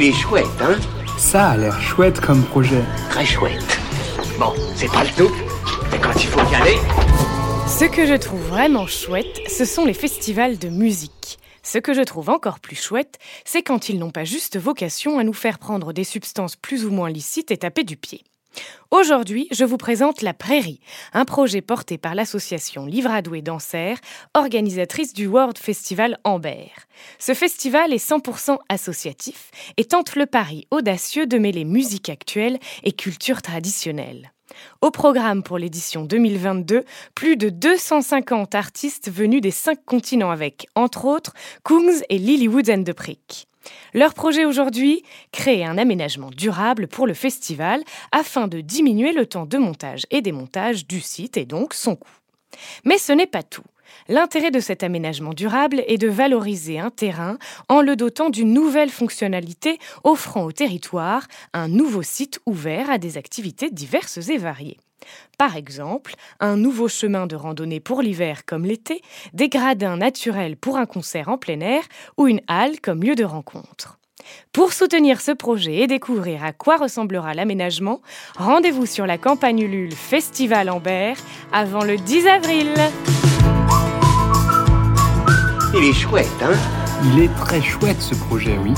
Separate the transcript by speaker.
Speaker 1: Il est chouette, hein
Speaker 2: Ça a l'air chouette comme projet.
Speaker 1: Très chouette. Bon, c'est pas le tout, mais quand il faut y aller...
Speaker 3: Ce que je trouve vraiment chouette, ce sont les festivals de musique. Ce que je trouve encore plus chouette, c'est quand ils n'ont pas juste vocation à nous faire prendre des substances plus ou moins licites et taper du pied. Aujourd'hui, je vous présente La Prairie, un projet porté par l'association Livradoué d'Anser, organisatrice du World Festival Amber. Ce festival est 100% associatif et tente le pari audacieux de mêler musique actuelle et culture traditionnelle. Au programme pour l'édition 2022, plus de 250 artistes venus des cinq continents avec, entre autres, Kungs et Lilywood and the Prick. Leur projet aujourd'hui Créer un aménagement durable pour le festival afin de diminuer le temps de montage et démontage du site et donc son coût. Mais ce n'est pas tout. L'intérêt de cet aménagement durable est de valoriser un terrain en le dotant d'une nouvelle fonctionnalité offrant au territoire un nouveau site ouvert à des activités diverses et variées. Par exemple, un nouveau chemin de randonnée pour l'hiver comme l'été, des gradins naturels pour un concert en plein air ou une halle comme lieu de rencontre. Pour soutenir ce projet et découvrir à quoi ressemblera l'aménagement, rendez-vous sur la campagne Ulule Festival Amber avant le 10 avril.
Speaker 1: Il est chouette, hein?
Speaker 2: Il est très chouette ce projet, oui.